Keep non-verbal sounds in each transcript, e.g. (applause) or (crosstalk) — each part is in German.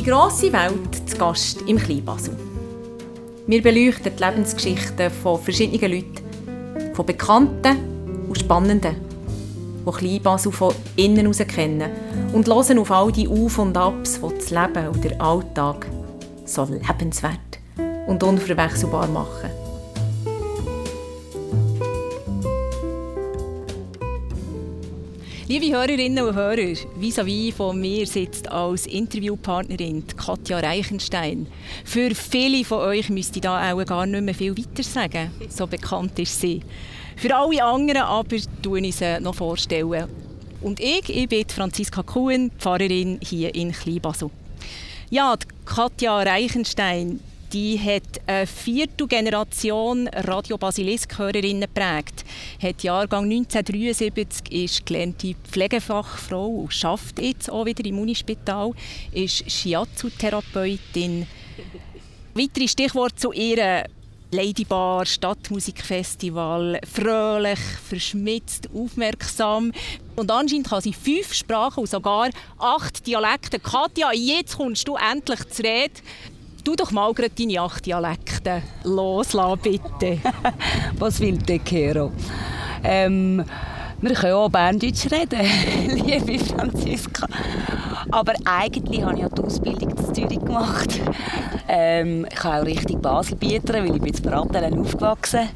Die grosse Welt zu Gast im Kleinbasel. Wir beleuchten die Lebensgeschichten von verschiedenen Leuten, von Bekannten und Spannenden, die Kleinbasel von innen aus kennen und hören auf all die Auf und Abs, die das Leben und der Alltag so lebenswert und unverwechselbar machen. Liebe Hörerinnen und Hörer, vis-à-vis von mir sitzt als Interviewpartnerin Katja Reichenstein. Für viele von euch müsste ich da auch gar nicht mehr viel weiter sagen. So bekannt ist sie. Für alle anderen aber tue ich sie noch vorstellen. Und ich, ich bin Franziska Kuhn, Pfarrerin hier in Kleinbasel. Ja, Katja Reichenstein, die hat eine vierte Generation Radio Basilisk-Hörerinnen geprägt. Hat Jahrgang 1973, ist gelernte Pflegefachfrau und schafft jetzt auch wieder im Unispital, ist Shiatsu-Therapeutin. Weitere Stichworte zu ihr Ladybar, Stadtmusikfestival, fröhlich, verschmitzt, aufmerksam. Und anscheinend kann sie fünf Sprachen und sogar acht Dialekte. Katja, jetzt kommst du endlich zu reden. Du doch mal gerade deine acht Dialekte loslassen, bitte. (laughs) Was will der Kero? Ähm, wir können auch Berndeutsch reden, (laughs) liebe Franziska. Aber eigentlich habe ich ja die Ausbildung in Zürich gemacht. Ähm, ich habe auch richtig Basel bieten, weil ich bin in Brattelen aufgewachsen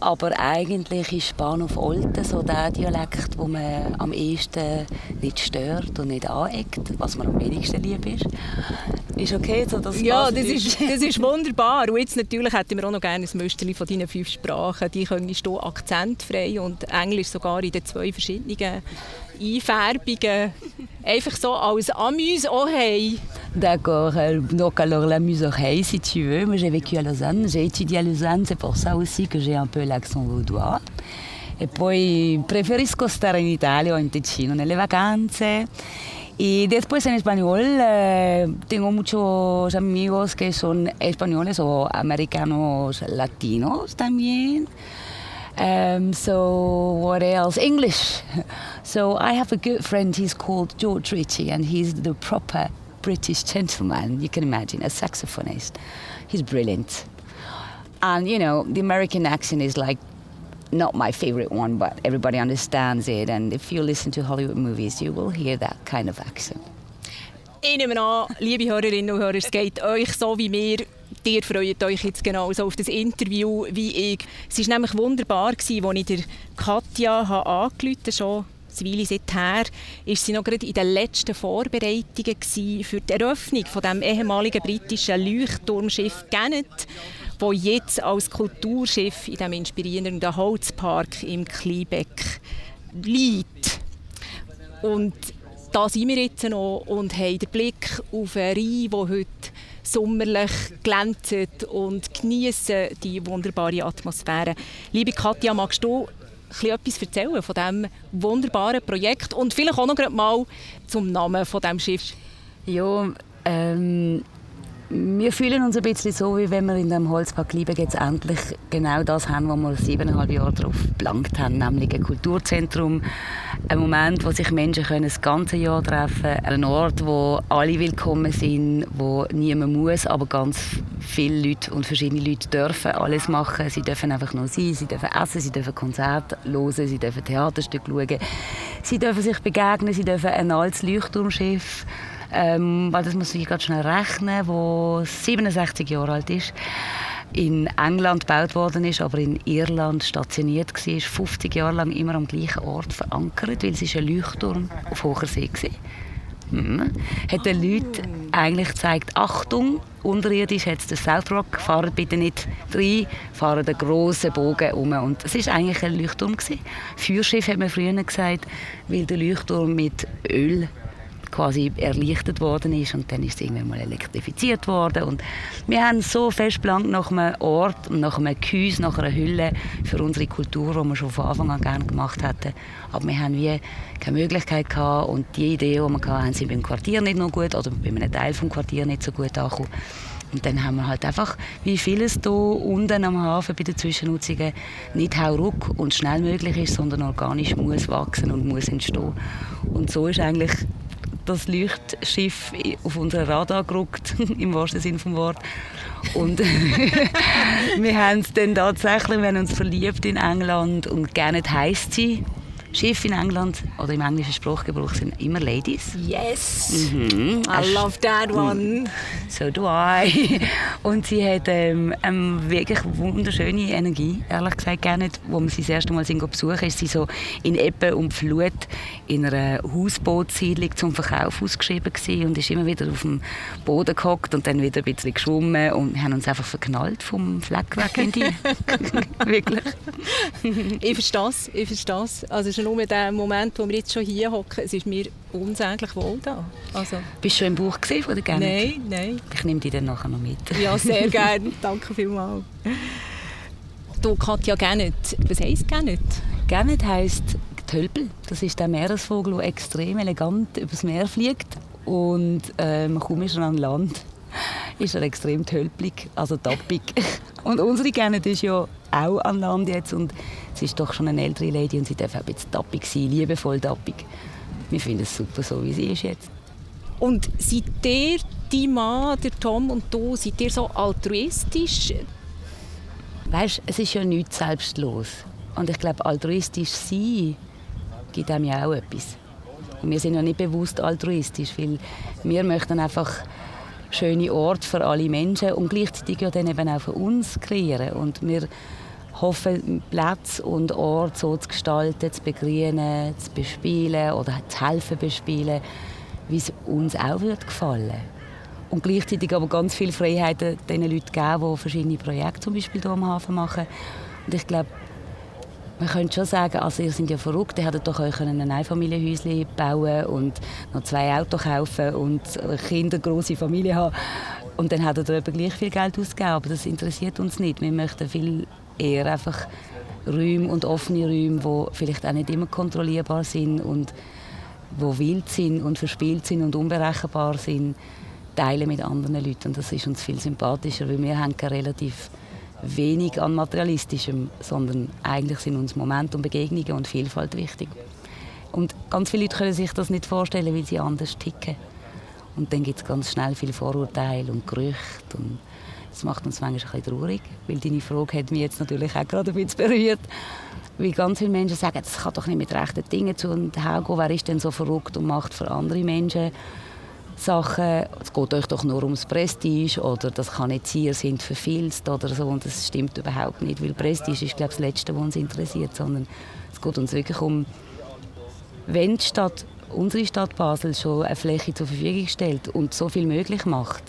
Aber eigentlich ist Bahnhof Olten so der Dialekt, wo man am ehesten nicht stört und nicht aneckt, was mir am wenigsten lieb ist. Ist okay, so dass Ja, das ist, das ist wunderbar. Und jetzt natürlich hätten wir auch noch gerne ein Müsterli von deinen fünf Sprachen. Die können du akzentfrei und Englisch sogar in den zwei verschiedenen Einfärbungen. Einfach so als Amuse-Oreille. D'accord. Euh, donc alors l'amuse-oreille, si tu veux. Moi j'ai vécu à Lausanne. J'ai étudié à Lausanne. C'est pour ça aussi que j'ai un peu l'accent vaudois. E poi preferisco stare in Italia o in Ticino nelle vacanze. Y después en español eh, tengo muchos amigos que son españoles o americanos latinos también. Um, so what else? English. So I have a good friend. He's called George Ritchie, and he's the proper British gentleman. You can imagine a saxophonist. He's brilliant. And you know, the American accent is like not my favorite one, but everybody understands it. And if you listen to Hollywood movies, you will hear that kind of accent. Ich nehme an, liebe Hörerinnen und Hörer, es geht euch so wie mir. Ihr freut euch jetzt genauso auf das Interview wie ich. Es war nämlich wunderbar, als ich der Katja angerufen habe, schon Weile seither, war sie noch gerade in den letzten Vorbereitungen für die Eröffnung von dem ehemaligen britischen Leuchtturmschiff Gannet wo jetzt als Kulturschiff in diesem inspirierenden Holzpark im Kleinbeck liegt. Und da sind wir jetzt noch und haben den Blick auf einen Rhein, der heute sommerlich glänzt und genießen die wunderbare Atmosphäre. Liebe Katja, magst du etwas erzählen von diesem wunderbaren Projekt und vielleicht auch noch mal zum Namen von dem Schiff? Ja, ähm, wir fühlen uns ein bisschen so, wie wenn wir in dem Holzpark Liebe jetzt endlich genau das haben, was wir siebeneinhalb Jahre darauf gelangt haben, nämlich ein Kulturzentrum, ein Moment, wo sich Menschen können das ganze Jahr treffen können, ein Ort, wo alle willkommen sind, wo niemand muss, aber ganz viele Leute und verschiedene Leute dürfen alles machen. Sie dürfen einfach nur sein, sie dürfen essen, sie dürfen Konzerte hören, sie dürfen Theaterstücke schauen, sie dürfen sich begegnen, sie dürfen ein altes Leuchtturmschiff ähm, weil das muss ich gerade schnell rechnen, wo 67 Jahre alt ist, in England gebaut worden ist, aber in Irland stationiert war, 50 Jahre lang immer am gleichen Ort verankert, weil es ist ein Leuchtturm auf hoher See war. Mhm. Hat den Leuten eigentlich gezeigt, Achtung, unterirdisch hat es den South Rock, fahrt bitte nicht rein, fahren den grossen Bogen um. Und es war eigentlich ein Leuchtturm. Feuerschiff hat man früher gesagt, weil der Leuchtturm mit Öl quasi erleichtert worden ist und dann ist es irgendwann mal elektrifiziert worden und wir haben so fest geplant nach einem Ort, nach einem Gehäuse, nach einer Hülle für unsere Kultur, die wir schon von Anfang an gerne gemacht hatten, aber wir haben wie keine Möglichkeit gehabt und die Idee, die wir hatten, sind beim Quartier nicht noch gut oder bei einem Teil des Quartiers nicht so gut angekommen. Und dann haben wir halt einfach, wie vieles hier unten am Hafen bei den Zwischennutzungen, nicht hauruck und schnell möglich ist, sondern organisch muss wachsen und muss entstehen. Und so ist eigentlich das Leuchtschiff auf unseren Radar gerückt, (laughs) im wahrsten Sinne des Wortes. Und (laughs) wir haben es dann tatsächlich, wir haben uns verliebt in England und gerne heisst sie Schiffe in England oder im englischen Sprachgebrauch sind immer Ladies. Yes! Mhm. I love that one. So do I. (laughs) Und sie hat ähm, eine wirklich wunderschöne Energie, ehrlich gesagt. Gerne, wo wir sie das erste Mal sind besuchen, ist sie so in Ebbe und Flut in einer Hausbootssiedlung zum Verkauf ausgeschrieben gewesen und ist immer wieder auf dem Boden gehockt und dann wieder ein bisschen geschwommen und wir haben uns einfach verknallt vom Fleck weg in die. (laughs) (laughs) wirklich. ich verstehe es, ich verstehe es. Also nur der Moment, wo wir jetzt schon hier hocken, es ist mir unsäglich wohl da. Also. Bist du schon im Buch gesehen oder gerne? Nein, nein. Ich nehme dich dann nachher noch mit. Ja, sehr (laughs) gerne. Danke vielmals. Du, Katja Gennet, was heisst Gennet? Gennet heisst Tölpel. Das ist der Meeresvogel, der extrem elegant übers Meer fliegt und ähm, kaum ist er an Land ist er extrem tölpelig, also tappig. (laughs) Und unsere Gennet ist ja auch an Land jetzt und sie ist doch schon eine ältere Lady und sie darf auch ein bisschen tappig sein, liebevoll tappig. Wir finden es super, so wie sie ist jetzt. Und seid ihr, die Mann, der Tom und du, seid ihr so altruistisch? Weißt, es ist ja nichts selbstlos. Und ich glaube, altruistisch sein gibt einem ja auch etwas. Und wir sind ja nicht bewusst altruistisch, weil wir möchten einfach schöne Orte für alle Menschen und gleichzeitig ja dann eben auch für uns kreieren. Und wir hoffen, Plätze und Orte so zu gestalten, zu begrünen, zu bespielen oder zu helfen bespielen, wie es uns auch wird gefallen und gleichzeitig aber ganz viele Freiheiten den Leuten geben, die verschiedene Projekte zum Beispiel hier am Hafen machen. Und ich glaube, man könnte schon sagen, also ihr seid ja verrückt, ihr hättet doch euch ein Einfamilienhäuschen bauen und noch zwei Autos kaufen und Kinder, große Familie haben. Und dann hättet ihr gleich viel Geld ausgegeben, aber das interessiert uns nicht. Wir möchten viel eher einfach Räume und offene Räume, die vielleicht auch nicht immer kontrollierbar sind und wo wild sind und verspielt sind und unberechenbar sind, teilen mit anderen Leuten. Und das ist uns viel sympathischer, weil wir haben relativ wenig an Materialistischem, sondern eigentlich sind uns Momente und Begegnungen und Vielfalt wichtig. Und ganz viele Leute können sich das nicht vorstellen, weil sie anders ticken. Und dann gibt es ganz schnell viele Vorurteile und Gerüchte und das macht uns manchmal ein bisschen traurig, weil deine Frage hat mich jetzt natürlich auch gerade ein bisschen berührt. Weil ganz viele Menschen sagen, das kann doch nicht mit rechten Dingen zu und gehen. Wer ist denn so verrückt und macht für andere Menschen Sachen, es geht euch doch nur ums Prestige oder das kann nicht sein, ihr seid verfilzt oder so und das stimmt überhaupt nicht, weil Prestige ist glaube ich, das Letzte, was uns interessiert, sondern es geht uns wirklich um, wenn die Stadt, unsere Stadt Basel schon eine Fläche zur Verfügung stellt und so viel möglich macht,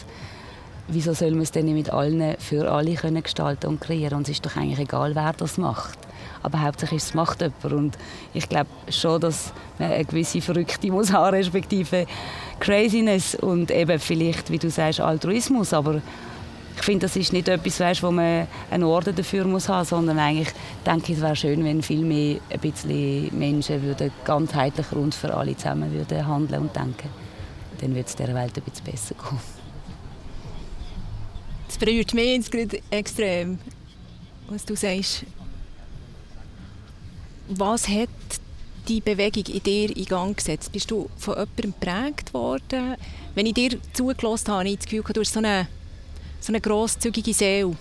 wieso soll man es denn nicht mit allen für alle können gestalten und kreieren? Und es ist doch eigentlich egal, wer das macht. Aber hauptsächlich es macht jemand. Und ich glaube schon, dass man eine gewisse Verrückte muss haben, respektive Craziness und eben vielleicht, wie du sagst, Altruismus. Aber ich finde, das ist nicht etwas, weißt, wo man einen Orden dafür muss haben, sondern eigentlich denke ich, es wäre schön, wenn viel mehr ein bisschen Menschen würden ganzheitlicher und für alle zusammen würden handeln und denken. Dann würde es dieser Welt ein bisschen besser gehen. Es berührt mich extrem, was du sagst. Was hat die Bewegung in dir in Gang gesetzt? Bist du von jemandem geprägt worden? Wenn ich dir zugelassen habe, habe ich das Gefühl, du hast so eine, so eine grosszügige Seele.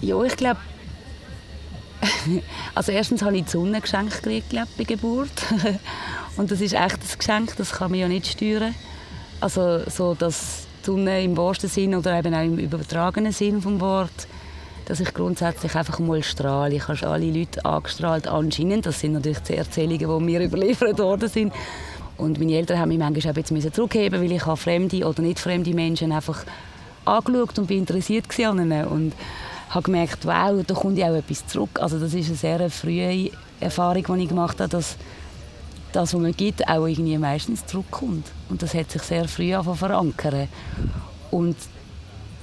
Ja, ich glaube, (laughs) also erstens habe ich die Sonne geschenkt gekriegt, glaub, bei Geburt. (laughs) Und das ist echt ein Geschenk, das kann man ja nicht steuern. Also so, dass Sonne im wahrsten Sinn oder eben auch im übertragenen Sinn vom Wort, dass ich grundsätzlich einfach mal strahle. Ich habe alle Leute angestrahlt, anscheinend. Das sind natürlich die Erzählungen, die mir (laughs) überliefert worden sind. Und meine Eltern haben mich manchmal auch jetzt zurückheben weil ich fremde oder nicht fremde Menschen einfach angeschaut und bin interessiert an ihnen. Und habe gemerkt, wow, da kommt ja auch etwas zurück. Also das ist eine sehr frühe Erfahrung, die ich gemacht habe, dass das, was man gibt, auch irgendwie meistens zurückkommt. Und das hat sich sehr früh verankert. Und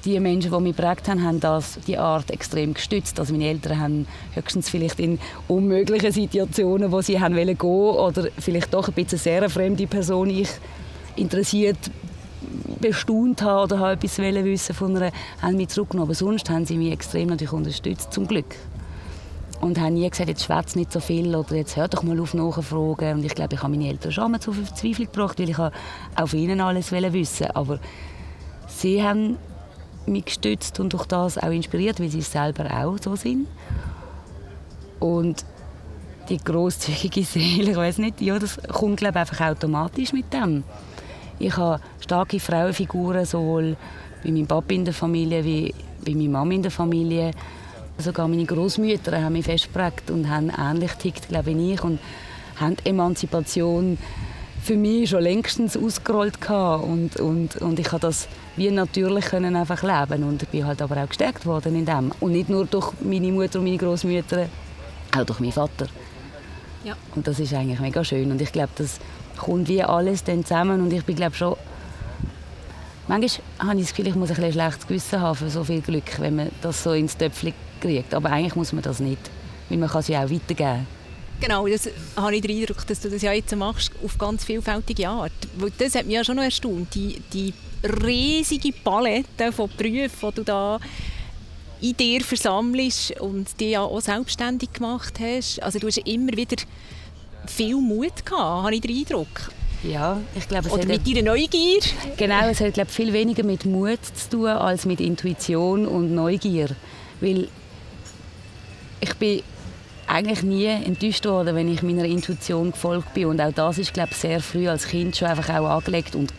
die Menschen, die mich geprägt haben, haben das, die Art extrem gestützt. Also meine Eltern haben höchstens vielleicht in unmöglichen Situationen, wo sie haben wollen gehen oder vielleicht doch ein bisschen sehr fremde Person ich interessiert bestaunt habe oder habe etwas wissen von einer, haben mich zurückgenommen. Aber sonst haben sie mich extrem natürlich unterstützt, zum Glück. und haben nie gesagt, jetzt schwätzt nicht so viel oder jetzt hör doch mal auf nachfragen. Und ich glaube, ich habe meine Eltern schon mal zur Verzweiflung gebracht, weil ich auch von ihnen alles wissen Aber sie haben mich gestützt und durch das auch inspiriert, weil sie selber auch so sind. Und die großzügige (laughs) Seele, ich weiß nicht, ja, das kommt glaube einfach automatisch mit dem. Ich habe starke Frauenfiguren sowohl bei meinem Papa in der Familie wie bei meiner Mama in der Familie Sogar meine Großmütter haben mich festgeprägt und haben ähnlich tickt, glaube ich, und haben die Emanzipation für mich schon längstens ausgerollt und, und, und ich habe das wie natürlich können einfach leben und ich bin halt aber auch gestärkt worden in dem und nicht nur durch meine Mutter und meine Großmütter, auch durch meinen Vater. Ja. Und das ist eigentlich mega schön und ich glaube, das kommt wie alles dann zusammen und ich bin glaube schon manchmal habe ich das Gefühl, ich muss ein, ein schlechtes Gewissen haben für so viel Glück, wenn man das so ins Töpfchen kriegt. Aber eigentlich muss man das nicht, weil man kann es ja auch weitergeben. Genau, das habe ich den Eindruck, dass du das ja jetzt machst, auf ganz vielfältige Art. Das hat mich ja schon noch erstaunt, die, die riesige Palette von Berufen, die du da in dir versammelst und die ja auch selbstständig gemacht hast. Also du hast immer wieder viel Mut gehabt, habe ich den Eindruck. Ja, ich glaube, Oder mit deiner Neugier? Genau, es hat glaube viel weniger mit Mut zu tun als mit Intuition und Neugier, weil ich bin eigentlich nie enttäuscht worden, wenn ich meiner Intuition gefolgt bin und auch das ist glaube sehr früh als Kind schon einfach auch angelegt und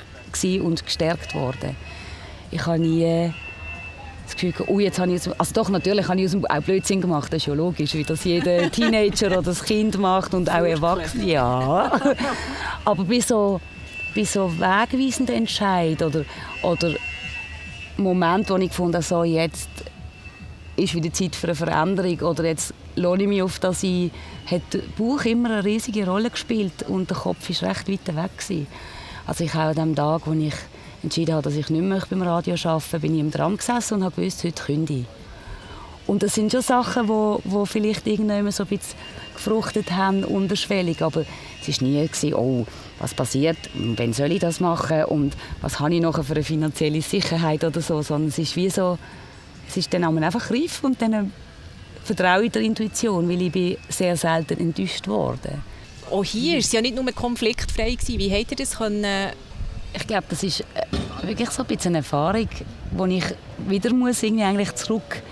und gestärkt worden. Ich habe nie das Gefühl, oh, jetzt habe ich aus, also doch, natürlich habe ich aus dem, auch Blödsinn gemacht, das ist ja logisch, wie das jeder (laughs) Teenager oder das Kind macht und auch Erwachsene, ja. (laughs) Aber bei so, bei so wegweisenden Entscheid oder, oder Moment, wo ich gefunden habe, so, jetzt ist wieder Zeit für eine Veränderung oder jetzt lohne ich mich auf das ein, hat der Bauch immer eine riesige Rolle gespielt und der Kopf war recht weit weg. Gewesen. Also ich auch an dem Tag, wo ich entschieden habe, dass ich nicht mehr beim Radio arbeiten bin ich im Tram gesessen und habe gewusst, heute kündige Und das sind schon Sachen, wo, wo vielleicht irgendwann so ein bisschen gefruchtet haben, unterschwellig. Aber es war nie, gewesen, oh, was passiert, wann soll ich das machen und was habe ich noch für eine finanzielle Sicherheit oder so, sondern es ist wie so, es ist dann einfach reif und dann vertraue ich der Intuition, weil ich bin sehr selten enttäuscht worden. Auch hier war es ja nicht nur konfliktfrei. Gewesen. Wie habt ihr das können ich glaube, das ist äh, wirklich so ein bisschen eine Erfahrung, wo ich wieder muss irgendwie eigentlich zurück,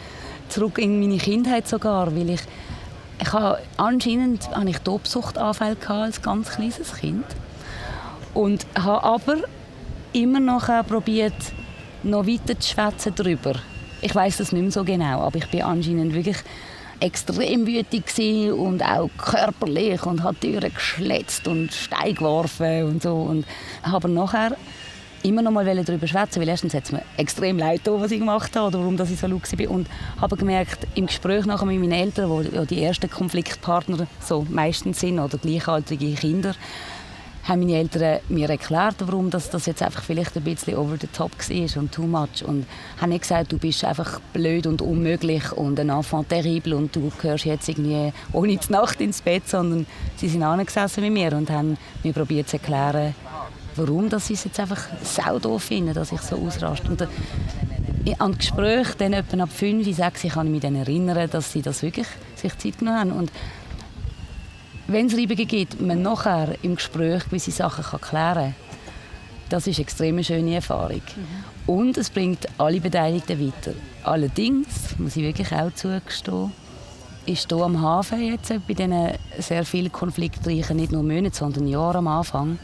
zurück in meine Kindheit sogar, weil ich, ich habe, anscheinend hatte ich Tobsuchtanfälle als ganz kleines Kind und habe aber immer noch probiert, noch weiter zu schwätzen darüber. Ich weiß das nicht mehr so genau, aber ich bin anscheinend wirklich extrem wütig und auch körperlich und hat Türen geschletzt und Steine geworfen und so. Und habe nachher immer noch mal darüber schwätzen, weil erstens hat es mir extrem leid getan, was ich gemacht habe oder warum ich so laut war. Und habe gemerkt, im Gespräch nachher mit meinen Eltern, die ja die ersten Konfliktpartner so meistens sind oder gleichaltrige Kinder, haben meine Eltern mir erklärt, warum das, das jetzt einfach vielleicht ein bisschen over the top war und too much. Und haben nicht gesagt, du bist einfach blöd und unmöglich und ein Enfant terrible und du gehörst jetzt irgendwie ohne die Nacht ins Bett, sondern sie sind angesessen mit mir und haben mir probiert zu erklären, warum dass sie es jetzt einfach sau doof finden, dass ich so ausraste. Und äh, an Gesprächen dann etwa ab 5, 6 kann ich mich dann erinnern, dass sie das wirklich sich Zeit genommen haben. Und wenn es Reibungen gibt, man nachher im Gespräch gewisse Sachen kann klären kann, das ist eine extrem schöne Erfahrung. Mhm. Und es bringt alle Beteiligten weiter. Allerdings, muss ich wirklich auch zugestehen, ist hier am Hafen jetzt bei diesen sehr vielen konfliktreichen, nicht nur Monaten, sondern Jahren am Anfang,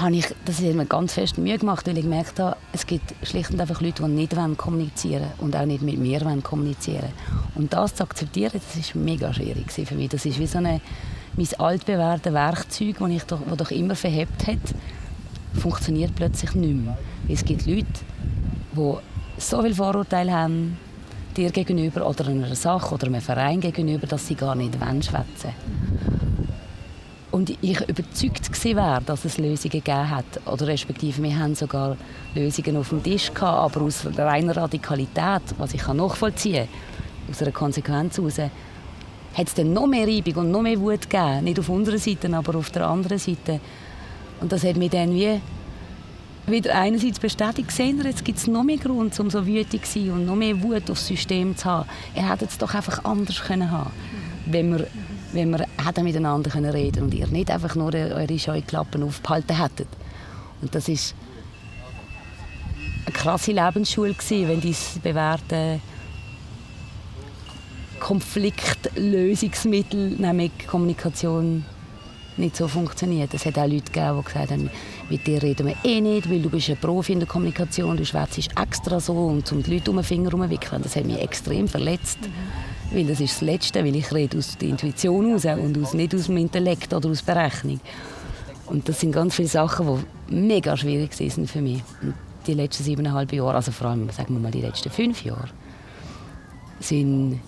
habe ich, das hat mir ganz fest Mühe gemacht, weil ich gemerkt habe, es gibt schlicht und einfach Leute, die nicht kommunizieren wollen und auch nicht mit mir kommunizieren wollen. Und das zu akzeptieren, das war mega schwierig für mich. Das ist wie so eine, mein altbewährtes Werkzeug, das ich doch, das doch immer verhebt hat, funktioniert plötzlich nicht mehr. Es gibt Leute, die so viel Vorurteile haben, dir gegenüber oder einer Sache oder einem Verein gegenüber, dass sie gar nicht schwätzen wollen und ich überzeugt war, dass es Lösungen gegeben hat. Oder respektive, wir haben sogar Lösungen auf dem Tisch gehabt, aber aus reiner Radikalität, was ich nachvollziehen kann, aus einer Konsequenz heraus, hat es dann noch mehr Reibung und noch mehr Wut gegeben. Nicht auf unserer Seite, aber auf der anderen Seite. Und das hat mich dann wie wieder einerseits bestätigt, sehen jetzt gibt es noch mehr Grund, um so wütend zu sein und noch mehr Wut aufs System zu haben. Er hätte es doch einfach anders können haben wenn wir, wenn wir hätten miteinander können reden und ihr nicht einfach nur eure Scheuklappen aufgehalten hättet. Und das ist eine krasse Lebensschule gewesen, wenn diese bewährte Konfliktlösungsmittel, nämlich Kommunikation, nicht so funktioniert. Es hat auch Leute gegeben, die gesagt haben, mit dir reden wir eh nicht, weil du bist ein Profi in der Kommunikation, du schwätzt extra so und um die Leute um den Finger herumwickeln. Das hat mich extrem verletzt. Mhm. Weil das ist das Letzte, weil ich rede aus der Intuition raus und aus, nicht aus dem Intellekt oder aus Berechnung. Und das sind ganz viele Sachen, die mega schwierig sind für mich. Und die letzten siebeneinhalb Jahre, also vor allem sagen wir mal die letzten fünf Jahre, sind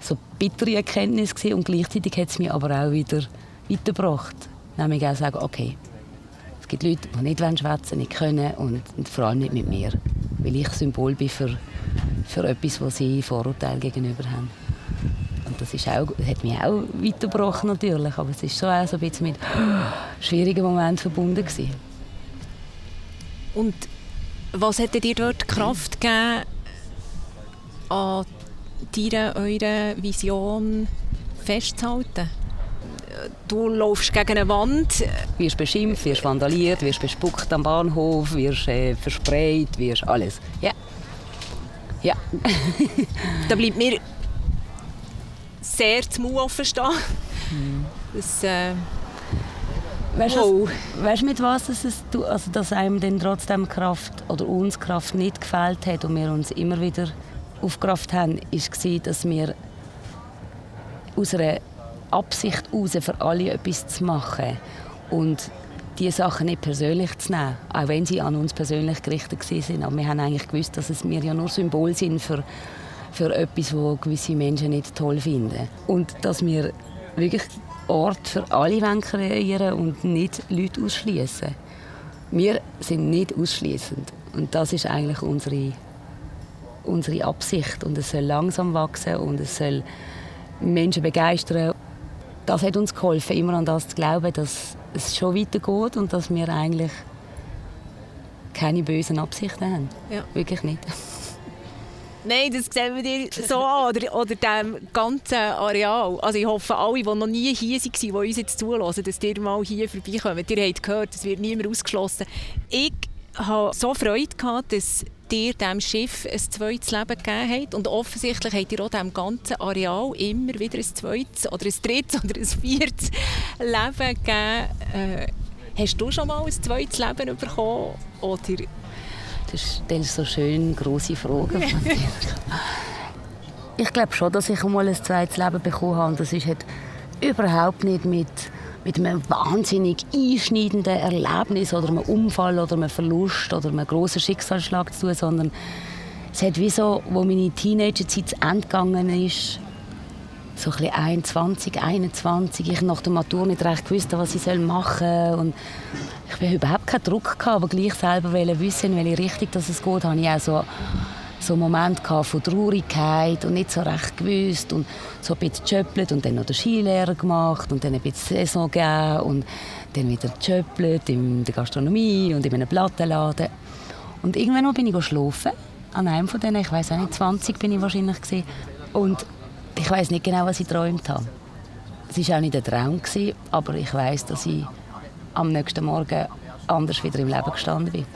so bittere Erkenntnisse und gleichzeitig hat es mich aber auch wieder weitergebracht. Nämlich auch sagen, okay, es gibt Leute, die nicht schwätzen nicht können und, vor allem nicht mit mir. Weil ich Symbol bin für, für etwas, wo sie Vorurteile gegenüber haben. Und das ist auch, hat mich auch weitergebracht natürlich, aber es ist so auch so ein bisschen mit (gasps) schwierigen Momenten verbunden gewesen. Und was hätte dir dort Kraft gegeben, an deiner, eurer Vision festzuhalten? du laufst gegen eine Wand. Wirst beschimpft, wirst vandaliert, wirst bespuckt am Bahnhof, wirst äh, versprayt, wirst alles. Ja. Ja. (laughs) da bleibt mir sehr zum Mund offen stehen. Mhm. Das, äh, Weißt du, weißt, mit was es, also dass einem dann trotzdem Kraft oder uns Kraft nicht gefällt hat und wir uns immer wieder aufgerafft haben, war, dass wir aus einer Absicht heraus, für alle etwas zu machen und die Sachen nicht persönlich zu nehmen, auch wenn sie an uns persönlich gerichtet sind. Aber wir haben eigentlich gewusst, dass es wir ja nur Symbol sind für, für etwas, was gewisse Menschen nicht toll finden. Und dass wir wirklich Ort für alle kreieren und nicht Leute ausschließen. Wir sind nicht ausschließend und das ist eigentlich unsere, unsere Absicht und es soll langsam wachsen und es soll Menschen begeistern das hat uns geholfen, immer an das zu glauben, dass es schon weitergeht und dass wir eigentlich keine bösen Absichten haben. Ja. Wirklich nicht. Nein, das sehen wir dir so an, oder, oder dem ganzen Areal. Also ich hoffe, alle, die noch nie hier waren, die uns jetzt zulassen, dass ihr mal hier vorbeikommt. Ihr habt gehört, es wird niemand ausgeschlossen. Ich hatte so Freude, gehabt, dass ihr diesem Schiff ein zweites Leben gegeben habt. Und offensichtlich habt ihr auch diesem ganzen Areal immer wieder ein zweites oder ein drittes oder ein viertes Leben gegeben. Äh, hast du schon mal ein zweites Leben bekommen? Oder? Du stellst so schön grosse Fragen (laughs) Ich glaube schon, dass ich einmal ein zweites Leben bekommen habe. Das ist halt überhaupt nicht mit mit einem wahnsinnig einschneidenden Erlebnis oder einem Unfall oder einem Verlust oder einem grossen Schicksalsschlag zu tun, sondern es hat wie so, wo meine Teenagerzeit zu Ende gegangen ist, so ein bisschen 21, 21, ich nach der Matur nicht recht gewusst, was ich machen soll und ich habe überhaupt keinen Druck gehabt, aber gleich selber wissen, in welche Richtung das es geht, habe ich auch so so Moment von Traurigkeit und nicht so recht gewusst und so ein bisschen gejöppelt und dann noch den Skilehrer gemacht und dann ein bisschen Saison gegeben und dann wieder gejöppelt in der Gastronomie und in einem Plattenladen. Und irgendwann bin ich schlafen an einem von denen, ich weiß auch nicht, 20 bin ich wahrscheinlich gewesen. und ich weiß nicht genau, was ich geträumt habe. Es war auch nicht ein Traum, aber ich weiß, dass ich am nächsten Morgen anders wieder im Leben gestanden bin.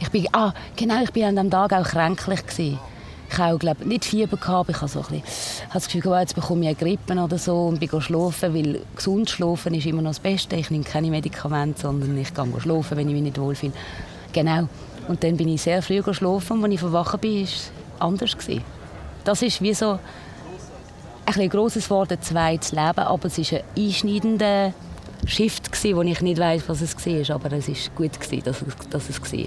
Ich bin, ah, genau, ich bin an diesem Tag auch kränklich. Gewesen. Ich habe glaube nicht Fieber gehabt, ich habe so das Gefühl, oh, jetzt bekomme ich eine Grippe oder so und bin schlafen, weil gesund schlafen ist immer noch das Beste. Ich nehme keine Medikamente, sondern ich gehe schlafen, wenn ich mich nicht wohlfühle. Genau. Und dann bin ich sehr früh geschlafen und als ich verwachen bin, war es anders. Gewesen. Das ist wie so ein, grosses Wort, ein zweites Leben, aber es ist ein einschneidender Shift, wo ich nicht weiß, was es war, aber es war gut, gewesen, dass, es, dass es war.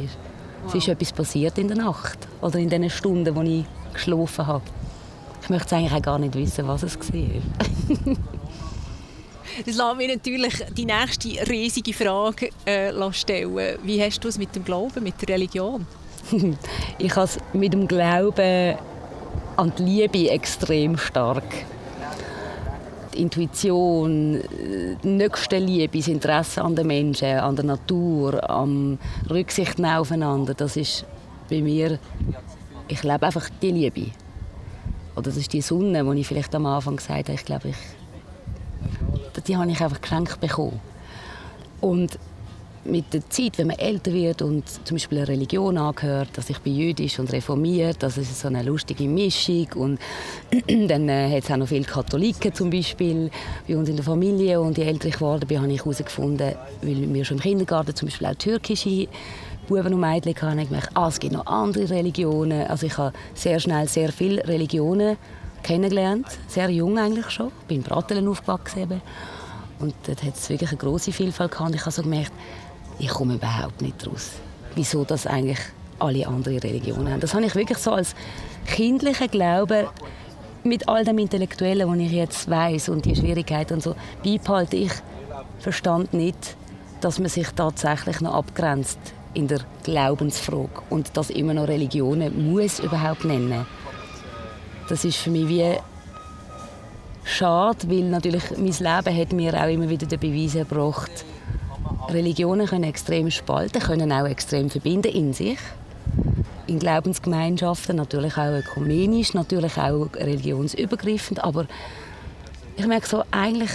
Es ist etwas passiert in der Nacht oder in den Stunden, wo ich geschlafen habe. Ich möchte eigentlich auch gar nicht wissen, was es war. (laughs) Das lässt mich natürlich die nächste riesige Frage äh, stellen. Wie hast du es mit dem Glauben, mit der Religion? (laughs) ich habe es mit dem Glauben an die Liebe extrem stark. Intuition, äh, nächste Liebe, das Interesse an den Menschen, an der Natur, am Rücksicht aufeinander, das ist bei mir, ich lebe einfach die Liebe. Oder das ist die Sonne, die ich vielleicht am Anfang gesagt habe, ich glaube, ich, die habe ich einfach geschenkt bekommen. Und mit der Zeit, wenn man älter wird und zum Beispiel eine Religion angehört, dass ich bin jüdisch und reformiert, das ist so eine lustige Mischung und (clears throat) dann äh, hat es auch noch viele Katholiken zum Beispiel bei uns in der Familie und je älter ich geworden bin, habe ich herausgefunden, weil wir schon im Kindergarten zum Beispiel auch türkische Buben und Mädchen hatten, ich gemerkt, ah, es gibt noch andere Religionen. Also ich habe sehr schnell sehr viele Religionen kennengelernt, sehr jung eigentlich schon. Bin in Bratelen aufgewachsen eben. Und dort hat es wirklich eine große Vielfalt gehabt. Ich habe so gemerkt, ich komme überhaupt nicht raus. Wieso das eigentlich alle anderen Religionen haben. Das habe ich wirklich so als kindlichen Glauben mit all dem Intellektuellen, was ich jetzt weiß und die Schwierigkeiten und so, beibehalte ich verstand nicht, dass man sich tatsächlich noch abgrenzt in der Glaubensfrage und das immer noch Religionen muss überhaupt nennen. Das ist für mich wie schade, weil natürlich mein Leben hat mir auch immer wieder den Beweis gebracht, Religionen können extrem spalten, können auch extrem verbinden in sich. In Glaubensgemeinschaften, natürlich auch ökumenisch, natürlich auch religionsübergreifend. Aber ich merke so, eigentlich,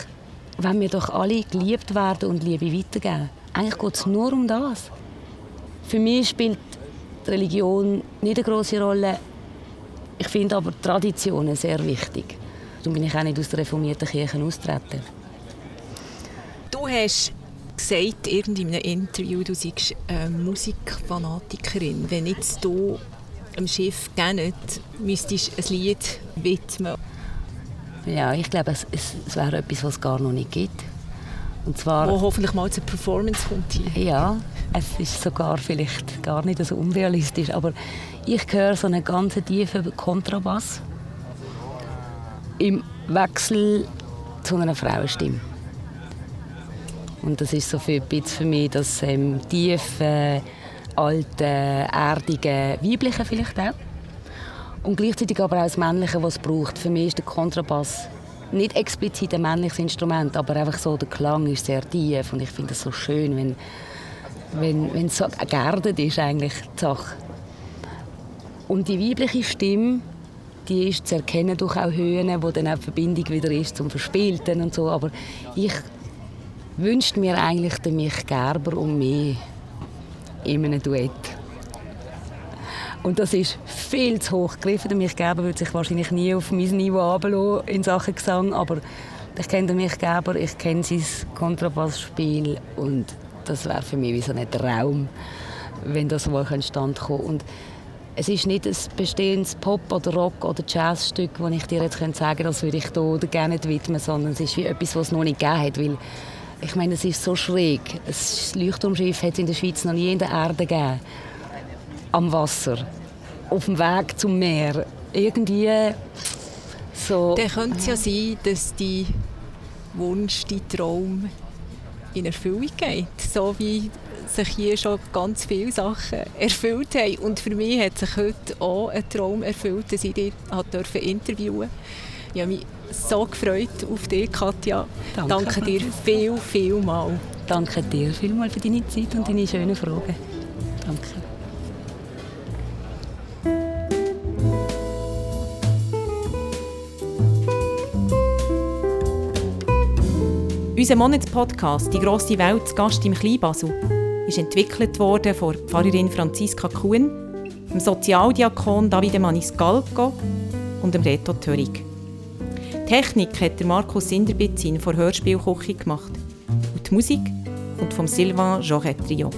wenn wir doch alle geliebt werden und Liebe weitergeben, eigentlich geht es nur um das. Für mich spielt die Religion nicht eine große Rolle. Ich finde aber Traditionen sehr wichtig. Darum bin ich auch nicht aus der reformierten Kirche austreten. Du hast gesagt in einem Interview, du seist äh, Musikfanatikerin. Wenn jetzt du am Schiff gehen müsstest du ein Lied widmen. Ja, ich glaube, es, es, es wäre etwas, was es gar noch nicht gibt. Und zwar, Wo hoffentlich mal zur Performance kommt. Hier. Ja, es ist sogar vielleicht gar nicht so unrealistisch, aber ich höre so einen ganz tiefen Kontrabass im Wechsel zu einer Frauenstimme. Und das ist so für, für mich das ähm, tiefe, alte, erdige, weibliche vielleicht auch. Und gleichzeitig aber auch das Männliche, was es braucht. Für mich ist der Kontrabass nicht explizit ein männliches Instrument, aber einfach so, der Klang ist sehr tief und ich finde es so schön, wenn, wenn, wenn es so geerdet ist eigentlich die. Und die weibliche Stimme, die ist zu erkennen durch auch Höhen, wo dann auch die Verbindung wieder ist zum Verspielten und so, aber ich wünscht mir eigentlich der mich Gerber und mich in einem Duett. Und das ist viel zu hoch gegriffen. Der mich Gerber würde sich wahrscheinlich nie auf mein Niveau runterlassen in Sachen Gesang, aber ich kenne mich Gerber, ich kenne sein Kontrabassspiel und das wäre für mich wie so ein Traum, wenn das mal entstand kommen es ist nicht ein bestehendes Pop- oder Rock- oder Jazzstück, das ich dir jetzt sagen könnte, das würde ich dir gerne widmen, sondern es ist wie etwas, was es noch nicht gegeben hat, ich meine, es ist so schräg. Ein Leuchtturmschiff hat es in der Schweiz noch nie in der Erde gegeben. Am Wasser. Auf dem Weg zum Meer. Irgendwie so... Dann könnte es ja sein, dass die Wunsch, die Traum in Erfüllung geht. So wie sich hier schon ganz viele Sachen erfüllt haben. Und für mich hat sich heute auch ein Traum erfüllt, dass ich dich interviewen durfte. Ich habe mich so gefreut auf dich, Katja. Danke, Danke dir viel, viel mal. Danke dir vielmals für deine Zeit und deine schönen Fragen. Danke. Unser Monatspodcast «Die grosse Welt» zu Gast im Kleinbasel ist entwickelt worden von Pfarrerin Franziska Kuhn, dem Sozialdiakon Davide Maniscalco und dem Reto Törig. Technik hat der Markus Sinderbitzin von Hörspielküche gemacht und die Musik kommt vom Sylvain Joret Trio.